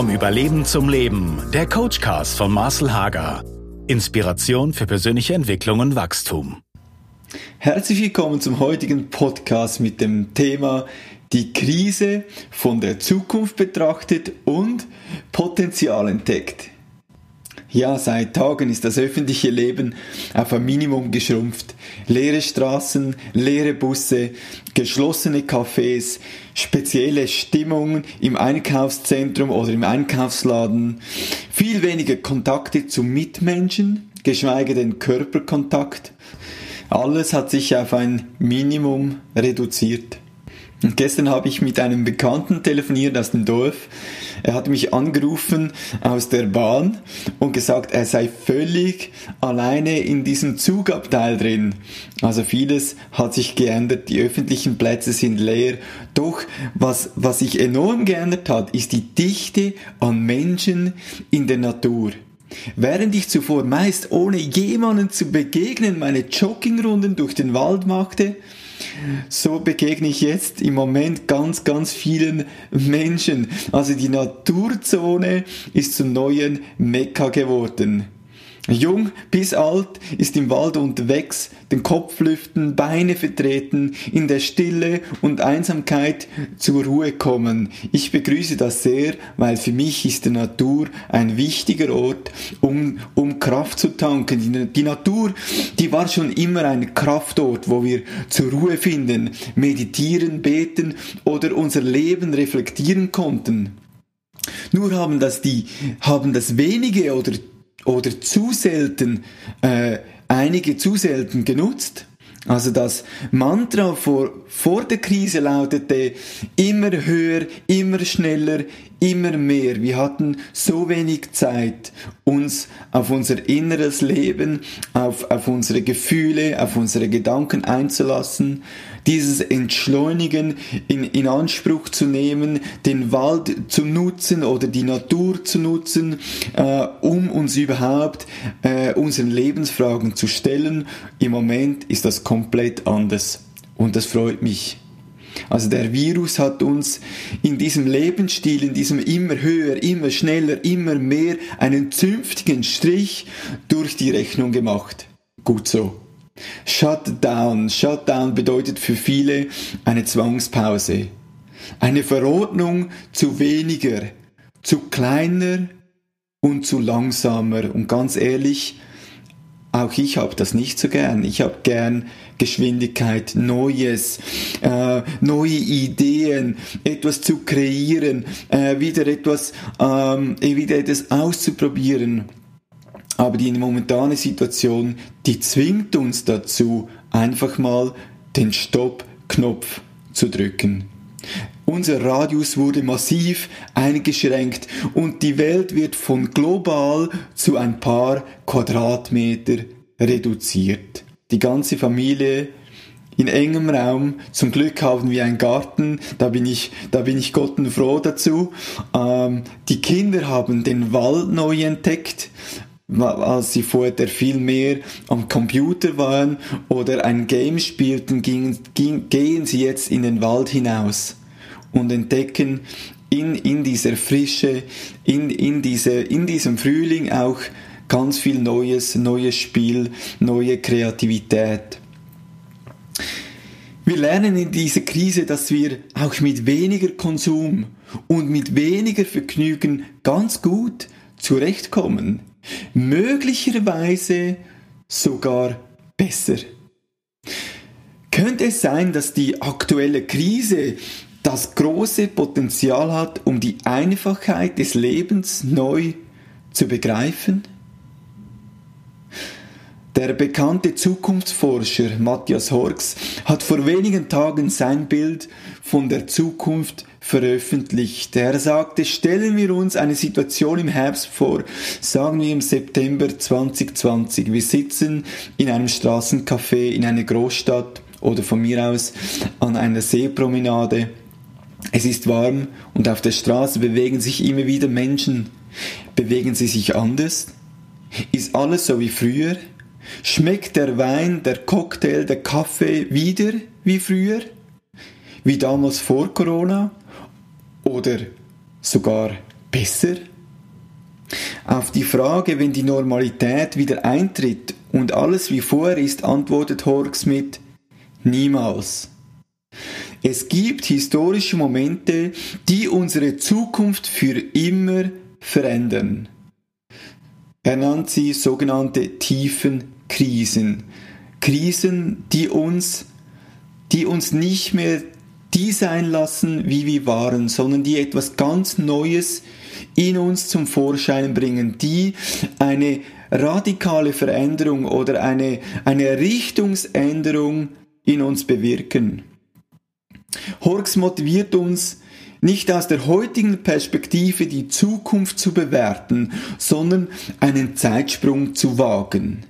Vom Überleben zum Leben. Der Coachcast von Marcel Hager. Inspiration für persönliche Entwicklung und Wachstum. Herzlich willkommen zum heutigen Podcast mit dem Thema die Krise von der Zukunft betrachtet und Potenzial entdeckt. Ja, seit Tagen ist das öffentliche Leben auf ein Minimum geschrumpft. Leere Straßen, leere Busse, geschlossene Cafés, spezielle Stimmungen im Einkaufszentrum oder im Einkaufsladen, viel weniger Kontakte zu Mitmenschen, geschweige denn Körperkontakt. Alles hat sich auf ein Minimum reduziert. Und gestern habe ich mit einem Bekannten telefoniert aus dem Dorf. Er hat mich angerufen aus der Bahn und gesagt, er sei völlig alleine in diesem Zugabteil drin. Also vieles hat sich geändert, die öffentlichen Plätze sind leer. Doch was, was sich enorm geändert hat, ist die Dichte an Menschen in der Natur. Während ich zuvor meist ohne jemanden zu begegnen meine Joggingrunden durch den Wald machte, so begegne ich jetzt im Moment ganz, ganz vielen Menschen. Also die Naturzone ist zum neuen Mekka geworden. Jung bis alt ist im Wald unterwegs, den Kopf lüften, Beine vertreten, in der Stille und Einsamkeit zur Ruhe kommen. Ich begrüße das sehr, weil für mich ist die Natur ein wichtiger Ort, um, um Kraft zu tanken. Die, die Natur, die war schon immer ein Kraftort, wo wir zur Ruhe finden, meditieren, beten oder unser Leben reflektieren konnten. Nur haben das die, haben das wenige oder oder zu selten, äh, einige zu selten genutzt. Also das Mantra vor, vor der Krise lautete immer höher, immer schneller, immer mehr. Wir hatten so wenig Zeit, uns auf unser inneres Leben, auf, auf unsere Gefühle, auf unsere Gedanken einzulassen, dieses Entschleunigen in, in Anspruch zu nehmen, den Wald zu nutzen oder die Natur zu nutzen, äh, um uns überhaupt äh, unseren Lebensfragen zu stellen. Im Moment ist das komplett anders und das freut mich. Also der Virus hat uns in diesem Lebensstil, in diesem immer höher, immer schneller, immer mehr einen zünftigen Strich durch die Rechnung gemacht. Gut so. Shutdown. Shutdown bedeutet für viele eine Zwangspause. Eine Verordnung zu weniger, zu kleiner und zu langsamer. Und ganz ehrlich, auch ich habe das nicht so gern. Ich habe gern Geschwindigkeit, Neues, äh, neue Ideen, etwas zu kreieren, äh, wieder etwas, ähm, wieder etwas auszuprobieren. Aber die momentane Situation, die zwingt uns dazu, einfach mal den Stopp-Knopf zu drücken. Unser Radius wurde massiv eingeschränkt und die Welt wird von global zu ein paar Quadratmeter reduziert. Die ganze Familie in engem Raum. Zum Glück haben wir einen Garten, da bin ich, da bin ich Gott froh dazu. Ähm, die Kinder haben den Wald neu entdeckt als sie vorher viel mehr am Computer waren oder ein Game spielten, gingen, gehen sie jetzt in den Wald hinaus und entdecken in, in dieser Frische, in, in, diese, in diesem Frühling auch ganz viel Neues, neues Spiel, neue Kreativität. Wir lernen in dieser Krise, dass wir auch mit weniger Konsum und mit weniger Vergnügen ganz gut zurechtkommen. Möglicherweise sogar besser. Könnte es sein, dass die aktuelle Krise das große Potenzial hat, um die Einfachheit des Lebens neu zu begreifen? Der bekannte Zukunftsforscher Matthias Horks hat vor wenigen Tagen sein Bild von der Zukunft veröffentlicht. Er sagte, stellen wir uns eine Situation im Herbst vor, sagen wir im September 2020. Wir sitzen in einem Straßencafé in einer Großstadt oder von mir aus an einer Seepromenade. Es ist warm und auf der Straße bewegen sich immer wieder Menschen. Bewegen sie sich anders? Ist alles so wie früher? Schmeckt der Wein, der Cocktail, der Kaffee wieder wie früher? Wie damals vor Corona? Oder sogar besser? Auf die Frage, wenn die Normalität wieder eintritt und alles wie vorher ist, antwortet Horks mit Niemals. Es gibt historische Momente, die unsere Zukunft für immer verändern. Er nannt sie sogenannte tiefen Krisen. Krisen, die uns, die uns nicht mehr die sein lassen, wie wir waren, sondern die etwas ganz Neues in uns zum Vorschein bringen, die eine radikale Veränderung oder eine, eine Richtungsänderung in uns bewirken. Horks motiviert uns, nicht aus der heutigen Perspektive die Zukunft zu bewerten, sondern einen Zeitsprung zu wagen.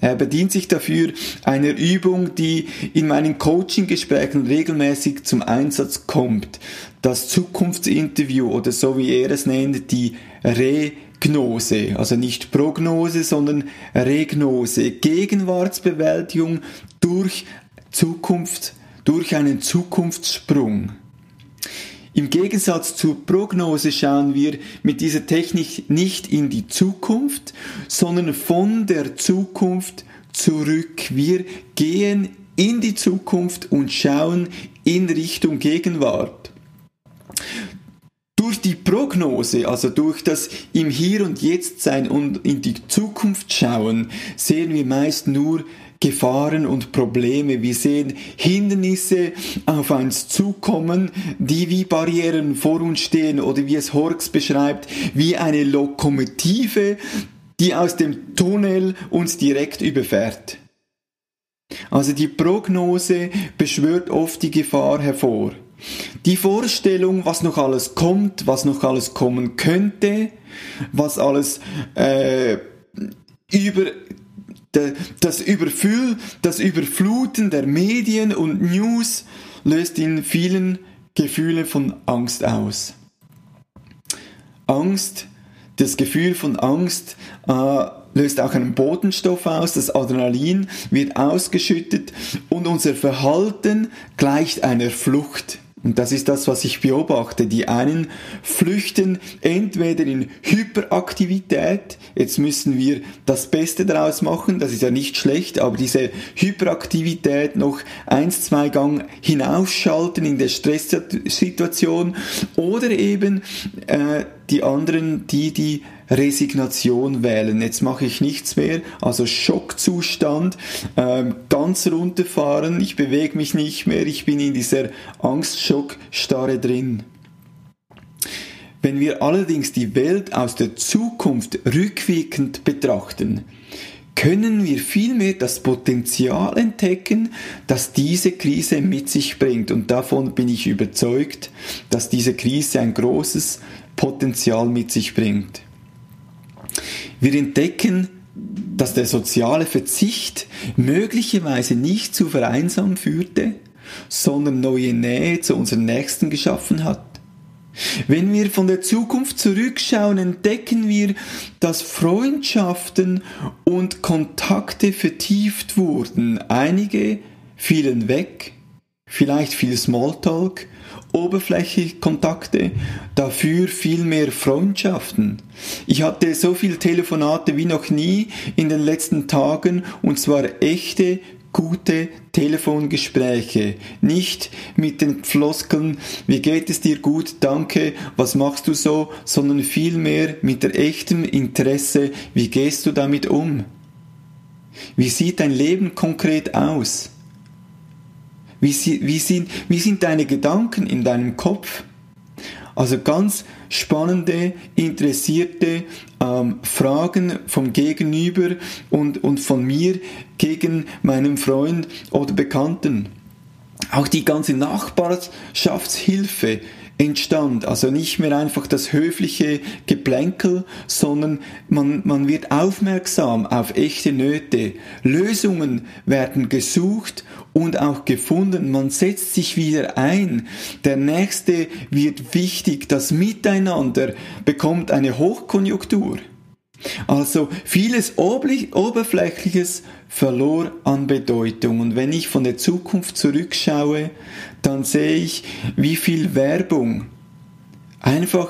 Er bedient sich dafür einer Übung, die in meinen Coaching-Gesprächen regelmäßig zum Einsatz kommt. Das Zukunftsinterview oder so wie er es nennt, die Regnose. Also nicht Prognose, sondern Regnose. Gegenwartsbewältigung durch Zukunft, durch einen Zukunftssprung. Im Gegensatz zur Prognose schauen wir mit dieser Technik nicht in die Zukunft, sondern von der Zukunft zurück. Wir gehen in die Zukunft und schauen in Richtung Gegenwart. Durch die Prognose, also durch das im Hier und Jetzt sein und in die Zukunft schauen, sehen wir meist nur Gefahren und Probleme. Wir sehen Hindernisse auf uns zukommen, die wie Barrieren vor uns stehen oder wie es Horks beschreibt, wie eine Lokomotive, die aus dem Tunnel uns direkt überfährt. Also die Prognose beschwört oft die Gefahr hervor. Die Vorstellung, was noch alles kommt, was noch alles kommen könnte, was alles äh, über das Überfüll, das Überfluten der Medien und News löst in vielen Gefühle von Angst aus. Angst, das Gefühl von Angst äh, löst auch einen Botenstoff aus, das Adrenalin wird ausgeschüttet und unser Verhalten gleicht einer Flucht. Und das ist das, was ich beobachte. Die einen flüchten entweder in Hyperaktivität, jetzt müssen wir das Beste daraus machen, das ist ja nicht schlecht, aber diese Hyperaktivität noch eins, zwei Gang hinausschalten in der Stresssituation oder eben äh, die anderen, die die Resignation wählen. Jetzt mache ich nichts mehr, also Schockzustand, ähm, ganz runterfahren, ich bewege mich nicht mehr, ich bin in dieser Angstschockstarre drin. Wenn wir allerdings die Welt aus der Zukunft rückwirkend betrachten, können wir vielmehr das Potenzial entdecken, das diese Krise mit sich bringt. Und davon bin ich überzeugt, dass diese Krise ein großes Potenzial mit sich bringt. Wir entdecken, dass der soziale Verzicht möglicherweise nicht zu Vereinsam führte, sondern neue Nähe zu unseren Nächsten geschaffen hat. Wenn wir von der Zukunft zurückschauen, entdecken wir, dass Freundschaften und Kontakte vertieft wurden. Einige fielen weg, vielleicht viel Smalltalk, Oberfläche-Kontakte, dafür viel mehr Freundschaften. Ich hatte so viele Telefonate wie noch nie in den letzten Tagen und zwar echte, gute Telefongespräche. Nicht mit den Floskeln, wie geht es dir gut, danke, was machst du so, sondern vielmehr mit der echten Interesse, wie gehst du damit um? Wie sieht dein Leben konkret aus? Wie, wie, sind, wie sind deine Gedanken in deinem Kopf? Also ganz spannende, interessierte ähm, Fragen vom Gegenüber und, und von mir gegen meinen Freund oder Bekannten. Auch die ganze Nachbarschaftshilfe entstand. Also nicht mehr einfach das höfliche Geplänkel, sondern man, man wird aufmerksam auf echte Nöte. Lösungen werden gesucht und auch gefunden. Man setzt sich wieder ein. Der nächste wird wichtig. Das Miteinander bekommt eine Hochkonjunktur. Also vieles Oberflächliches verlor an Bedeutung. Und wenn ich von der Zukunft zurückschaue, dann sehe ich, wie viel Werbung einfach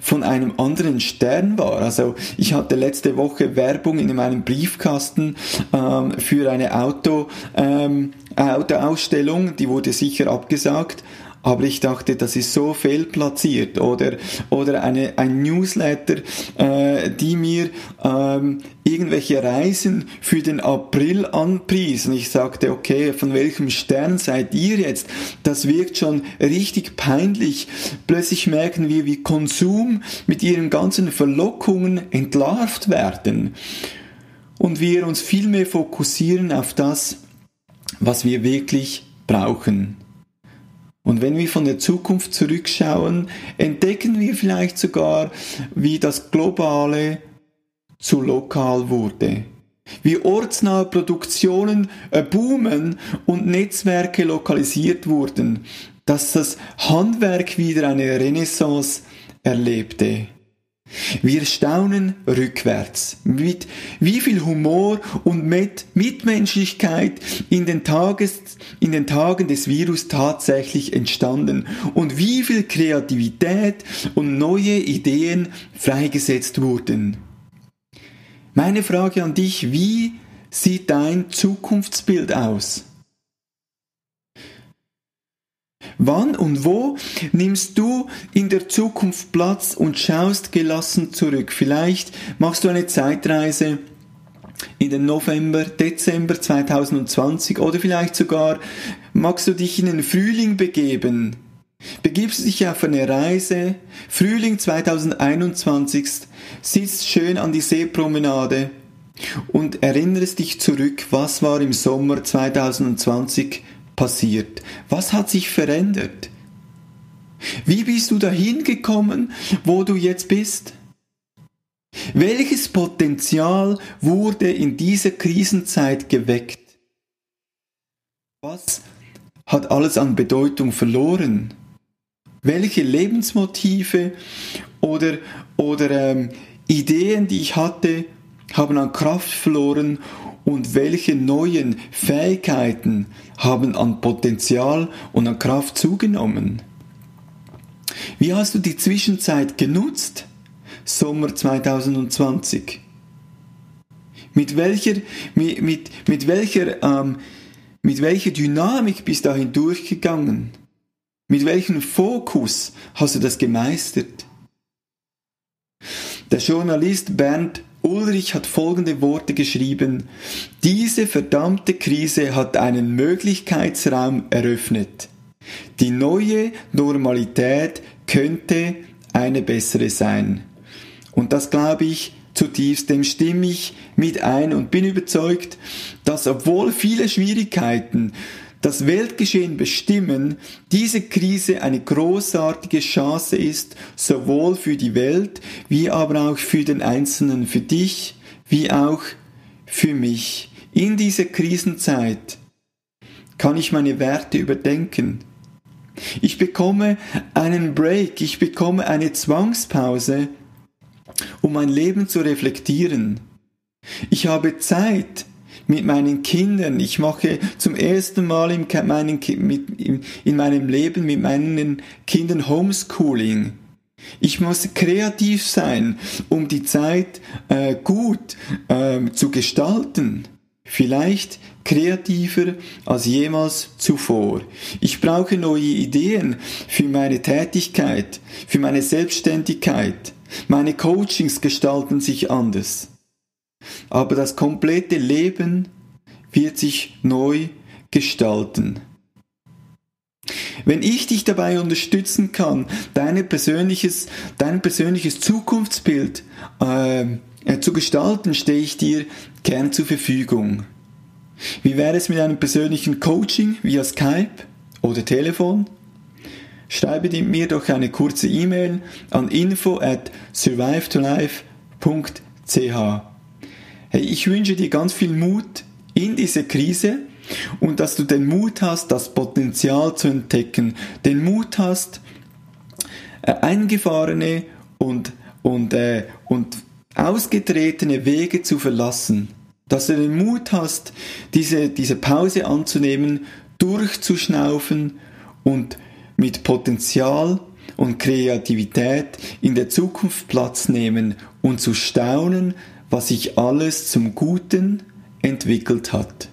von einem anderen Stern war. Also ich hatte letzte Woche Werbung in meinem Briefkasten ähm, für eine Auto, ähm, Autoausstellung, die wurde sicher abgesagt aber ich dachte, das ist so fehlplatziert oder oder eine ein Newsletter, äh, die mir ähm, irgendwelche Reisen für den April anpriesen. Ich sagte, okay, von welchem Stern seid ihr jetzt? Das wirkt schon richtig peinlich. Plötzlich merken wir, wie Konsum mit ihren ganzen Verlockungen entlarvt werden und wir uns viel mehr fokussieren auf das, was wir wirklich brauchen. Und wenn wir von der Zukunft zurückschauen, entdecken wir vielleicht sogar, wie das Globale zu lokal wurde. Wie ortsnahe Produktionen boomen und Netzwerke lokalisiert wurden, dass das Handwerk wieder eine Renaissance erlebte. Wir staunen rückwärts, mit wie viel Humor und mit Mitmenschlichkeit in den, Tages, in den Tagen des Virus tatsächlich entstanden und wie viel Kreativität und neue Ideen freigesetzt wurden. Meine Frage an dich, wie sieht dein Zukunftsbild aus? Wann und wo nimmst du in der Zukunft Platz und schaust gelassen zurück? Vielleicht machst du eine Zeitreise in den November, Dezember 2020 oder vielleicht sogar magst du dich in den Frühling begeben. Begibst dich auf eine Reise, Frühling 2021, sitzt schön an die Seepromenade und erinnerst dich zurück, was war im Sommer 2020 passiert? Was hat sich verändert? Wie bist du dahin gekommen, wo du jetzt bist? Welches Potenzial wurde in dieser Krisenzeit geweckt? Was hat alles an Bedeutung verloren? Welche Lebensmotive oder, oder ähm, Ideen, die ich hatte, haben an Kraft verloren und welche neuen Fähigkeiten haben an Potenzial und an Kraft zugenommen? Wie hast du die Zwischenzeit genutzt? Sommer 2020. Mit welcher, mit, mit, mit welcher, ähm, mit welcher Dynamik bist du dahin durchgegangen? Mit welchem Fokus hast du das gemeistert? Der Journalist Bernd Ulrich hat folgende Worte geschrieben. Diese verdammte Krise hat einen Möglichkeitsraum eröffnet. Die neue Normalität könnte eine bessere sein. Und das glaube ich zutiefst, dem stimme ich mit ein und bin überzeugt, dass obwohl viele Schwierigkeiten das Weltgeschehen bestimmen, diese Krise eine großartige Chance ist, sowohl für die Welt wie aber auch für den Einzelnen, für dich wie auch für mich. In dieser Krisenzeit kann ich meine Werte überdenken. Ich bekomme einen Break, ich bekomme eine Zwangspause, um mein Leben zu reflektieren. Ich habe Zeit, mit meinen Kindern. Ich mache zum ersten Mal in, meinen, in meinem Leben mit meinen Kindern Homeschooling. Ich muss kreativ sein, um die Zeit äh, gut äh, zu gestalten. Vielleicht kreativer als jemals zuvor. Ich brauche neue Ideen für meine Tätigkeit, für meine Selbstständigkeit. Meine Coachings gestalten sich anders aber das komplette Leben wird sich neu gestalten. Wenn ich dich dabei unterstützen kann, dein persönliches, dein persönliches Zukunftsbild äh, zu gestalten, stehe ich dir gern zur Verfügung. Wie wäre es mit einem persönlichen Coaching via Skype oder Telefon? Schreibe mir doch eine kurze E-Mail an info at survivetolife.ch. Hey, ich wünsche dir ganz viel Mut in diese Krise und dass du den Mut hast, das Potenzial zu entdecken, den Mut hast, äh, eingefahrene und, und, äh, und ausgetretene Wege zu verlassen, dass du den Mut hast, diese, diese Pause anzunehmen, durchzuschnaufen und mit Potenzial und Kreativität in der Zukunft Platz nehmen und zu staunen, was sich alles zum Guten entwickelt hat.